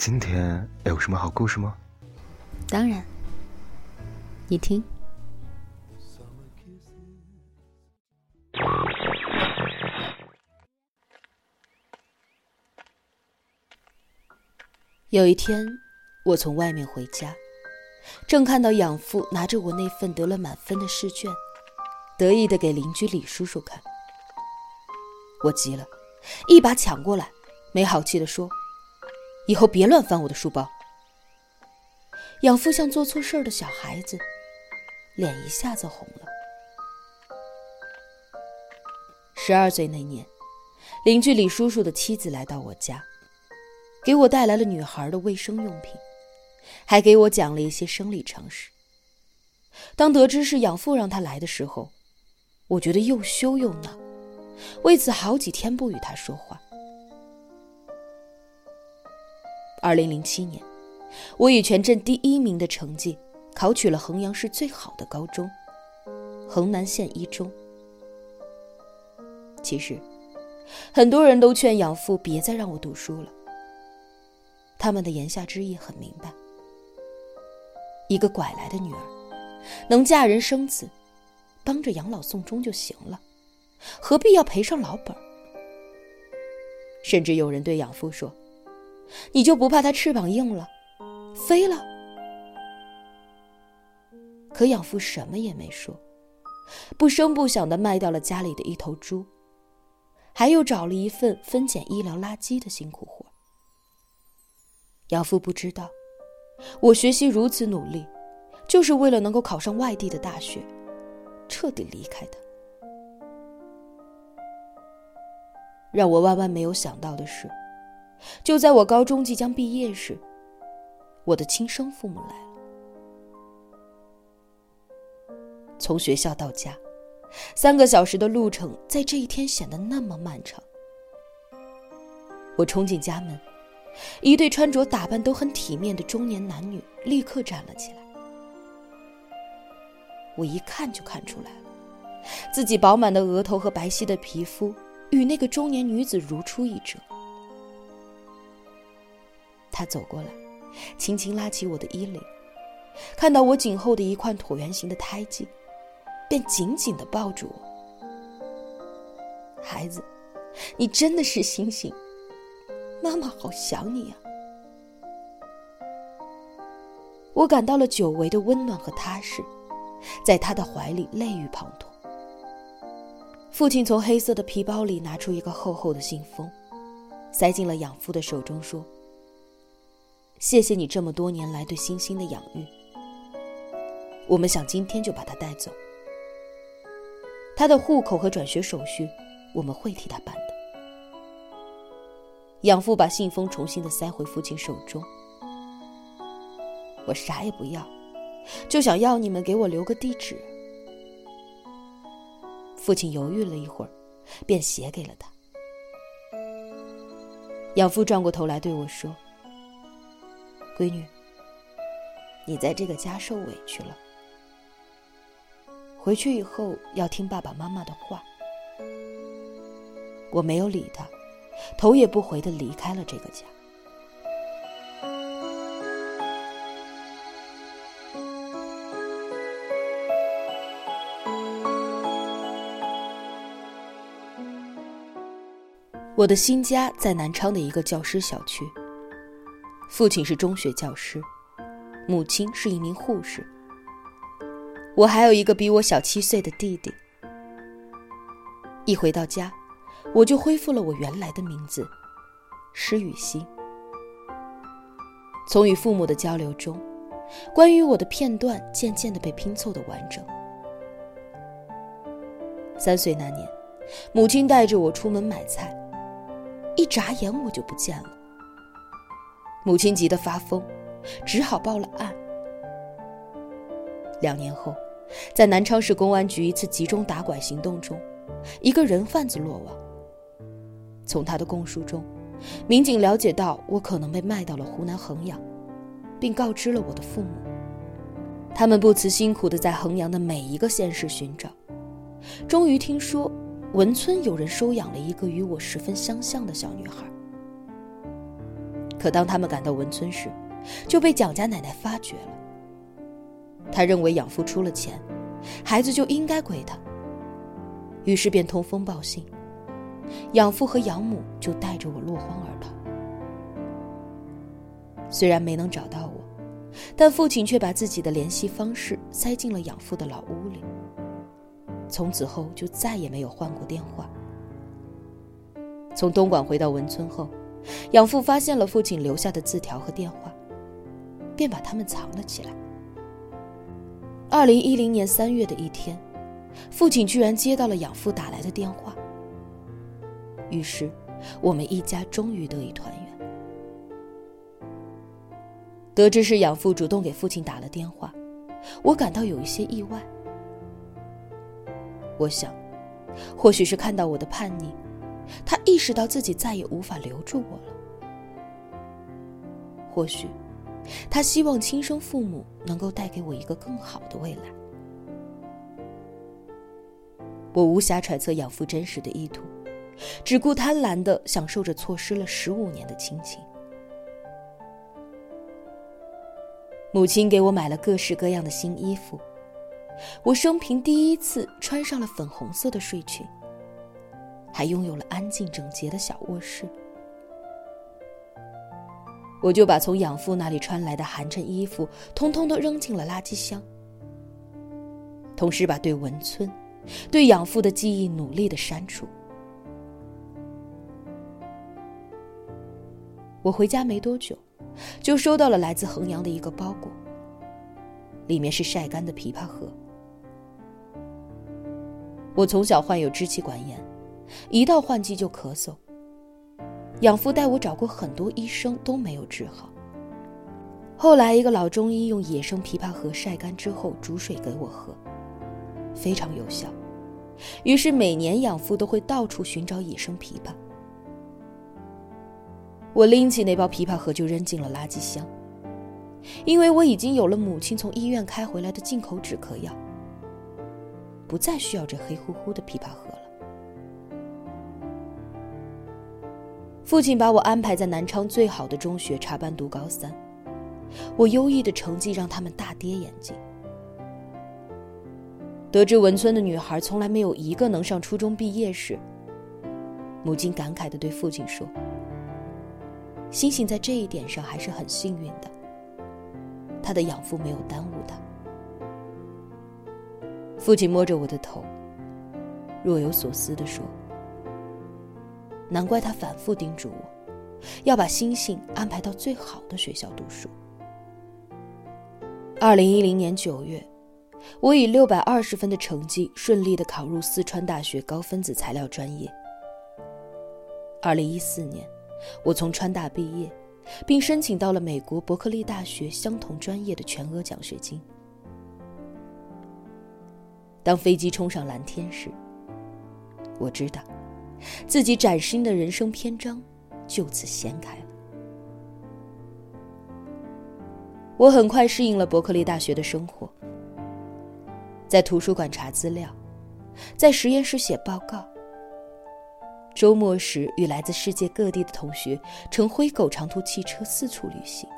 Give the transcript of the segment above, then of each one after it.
今天有什么好故事吗？当然，你听。有一天，我从外面回家，正看到养父拿着我那份得了满分的试卷，得意的给邻居李叔叔看。我急了，一把抢过来，没好气的说：“以后别乱翻我的书包。”养父像做错事的小孩子，脸一下子红了。十二岁那年，邻居李叔叔的妻子来到我家。给我带来了女孩的卫生用品，还给我讲了一些生理常识。当得知是养父让他来的时候，我觉得又羞又恼，为此好几天不与他说话。二零零七年，我以全镇第一名的成绩考取了衡阳市最好的高中——衡南县一中。其实，很多人都劝养父别再让我读书了。他们的言下之意很明白：一个拐来的女儿，能嫁人生子，帮着养老送终就行了，何必要赔上老本？甚至有人对养父说：“你就不怕他翅膀硬了，飞了？”可养父什么也没说，不声不响的卖掉了家里的一头猪，还又找了一份分拣医疗垃圾的辛苦活。养父不知道，我学习如此努力，就是为了能够考上外地的大学，彻底离开他。让我万万没有想到的是，就在我高中即将毕业时，我的亲生父母来了。从学校到家，三个小时的路程，在这一天显得那么漫长。我冲进家门。一对穿着打扮都很体面的中年男女立刻站了起来。我一看就看出来了，自己饱满的额头和白皙的皮肤与那个中年女子如出一辙。他走过来，轻轻拉起我的衣领，看到我颈后的一块椭圆形的胎记，便紧紧的抱住我。孩子，你真的是星星。妈妈好想你呀！我感到了久违的温暖和踏实，在他的怀里泪雨滂沱。父亲从黑色的皮包里拿出一个厚厚的信封，塞进了养父的手中，说：“谢谢你这么多年来对星星的养育。我们想今天就把他带走。他的户口和转学手续，我们会替他办的。”养父把信封重新的塞回父亲手中。我啥也不要，就想要你们给我留个地址。父亲犹豫了一会儿，便写给了他。养父转过头来对我说：“闺女，你在这个家受委屈了，回去以后要听爸爸妈妈的话。”我没有理他。头也不回的离开了这个家。我的新家在南昌的一个教师小区。父亲是中学教师，母亲是一名护士。我还有一个比我小七岁的弟弟。一回到家。我就恢复了我原来的名字，施雨欣。从与父母的交流中，关于我的片段渐渐的被拼凑的完整。三岁那年，母亲带着我出门买菜，一眨眼我就不见了。母亲急得发疯，只好报了案。两年后，在南昌市公安局一次集中打拐行动中，一个人贩子落网。从他的供述中，民警了解到我可能被卖到了湖南衡阳，并告知了我的父母。他们不辞辛苦地在衡阳的每一个县市寻找，终于听说文村有人收养了一个与我十分相像的小女孩。可当他们赶到文村时，就被蒋家奶奶发觉了。她认为养父出了钱，孩子就应该归他，于是便通风报信，养父和养母就带着我落荒而逃。虽然没能找到我，但父亲却把自己的联系方式塞进了养父的老屋里。从此后就再也没有换过电话。从东莞回到文村后，养父发现了父亲留下的字条和电话，便把它们藏了起来。二零一零年三月的一天，父亲居然接到了养父打来的电话。于是，我们一家终于得以团圆。得知是养父主动给父亲打了电话，我感到有一些意外。我想，或许是看到我的叛逆，他意识到自己再也无法留住我了；或许，他希望亲生父母能够带给我一个更好的未来。我无暇揣测养父真实的意图，只顾贪婪的享受着错失了十五年的亲情。母亲给我买了各式各样的新衣服，我生平第一次穿上了粉红色的睡裙，还拥有了安静整洁的小卧室。我就把从养父那里穿来的寒碜衣服通通都扔进了垃圾箱，同时把对文村、对养父的记忆努力的删除。我回家没多久。就收到了来自衡阳的一个包裹，里面是晒干的枇杷核。我从小患有支气管炎，一到换季就咳嗽。养父带我找过很多医生都没有治好。后来一个老中医用野生枇杷核晒干之后煮水给我喝，非常有效。于是每年养父都会到处寻找野生枇杷。我拎起那包枇杷核就扔进了垃圾箱，因为我已经有了母亲从医院开回来的进口止咳药，不再需要这黑乎乎的枇杷核父亲把我安排在南昌最好的中学插班读高三，我优异的成绩让他们大跌眼镜。得知文村的女孩从来没有一个能上初中毕业时，母亲感慨地对父亲说。星星在这一点上还是很幸运的，他的养父没有耽误他。父亲摸着我的头，若有所思地说：“难怪他反复叮嘱我，要把星星安排到最好的学校读书。”二零一零年九月，我以六百二十分的成绩顺利的考入四川大学高分子材料专业。二零一四年。我从川大毕业，并申请到了美国伯克利大学相同专业的全额奖学金。当飞机冲上蓝天时，我知道，自己崭新的人生篇章就此掀开了。我很快适应了伯克利大学的生活，在图书馆查资料，在实验室写报告。周末时，与来自世界各地的同学乘灰狗长途汽车四处旅行，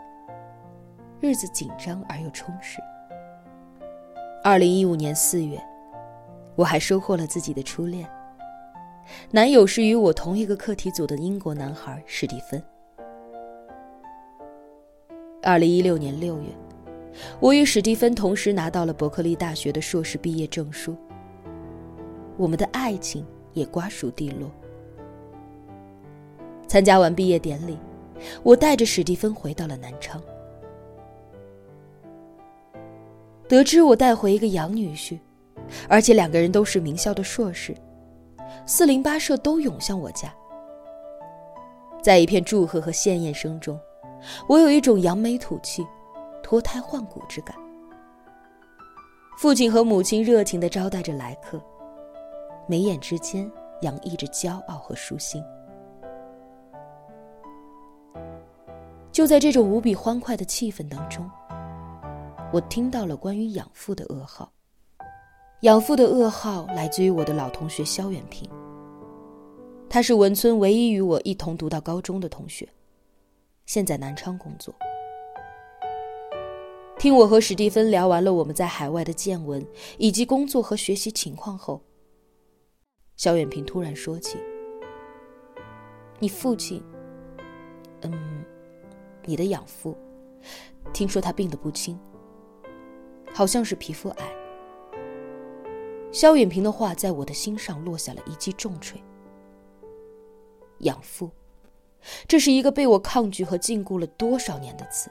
日子紧张而又充实。二零一五年四月，我还收获了自己的初恋，男友是与我同一个课题组的英国男孩史蒂芬。二零一六年六月，我与史蒂芬同时拿到了伯克利大学的硕士毕业证书，我们的爱情也瓜熟蒂落。参加完毕业典礼，我带着史蒂芬回到了南昌。得知我带回一个养女婿，而且两个人都是名校的硕士，四邻八舍都涌向我家。在一片祝贺和献宴声中，我有一种扬眉吐气、脱胎换骨之感。父亲和母亲热情地招待着来客，眉眼之间洋溢着骄傲和舒心。就在这种无比欢快的气氛当中，我听到了关于养父的噩耗。养父的噩耗来自于我的老同学肖远平。他是文村唯一与我一同读到高中的同学，现在南昌工作。听我和史蒂芬聊完了我们在海外的见闻以及工作和学习情况后，肖远平突然说起：“你父亲，嗯，你的养父，听说他病得不轻，好像是皮肤癌。”肖远平的话在我的心上落下了一记重锤。养父，这是一个被我抗拒和禁锢了多少年的词。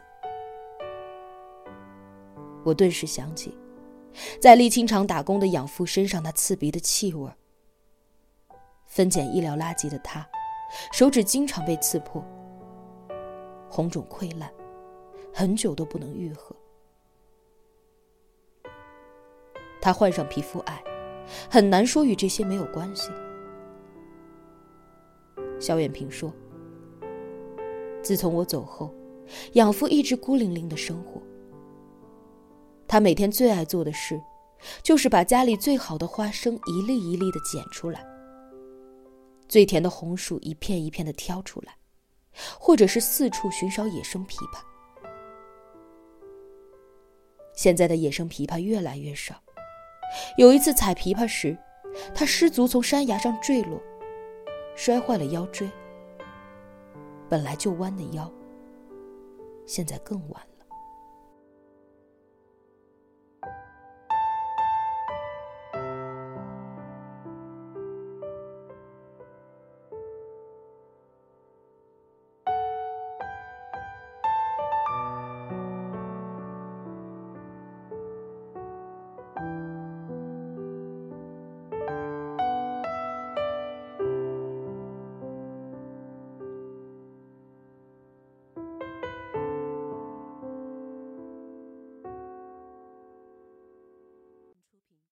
我顿时想起，在沥青厂打工的养父身上那刺鼻的气味。分拣医疗垃圾的他，手指经常被刺破，红肿溃烂，很久都不能愈合。他患上皮肤癌，很难说与这些没有关系。肖远平说：“自从我走后，养父一直孤零零的生活。”他每天最爱做的事，就是把家里最好的花生一粒一粒的捡出来，最甜的红薯一片一片的挑出来，或者是四处寻找野生枇杷。现在的野生枇杷越来越少。有一次采枇杷时，他失足从山崖上坠落，摔坏了腰椎。本来就弯的腰，现在更弯。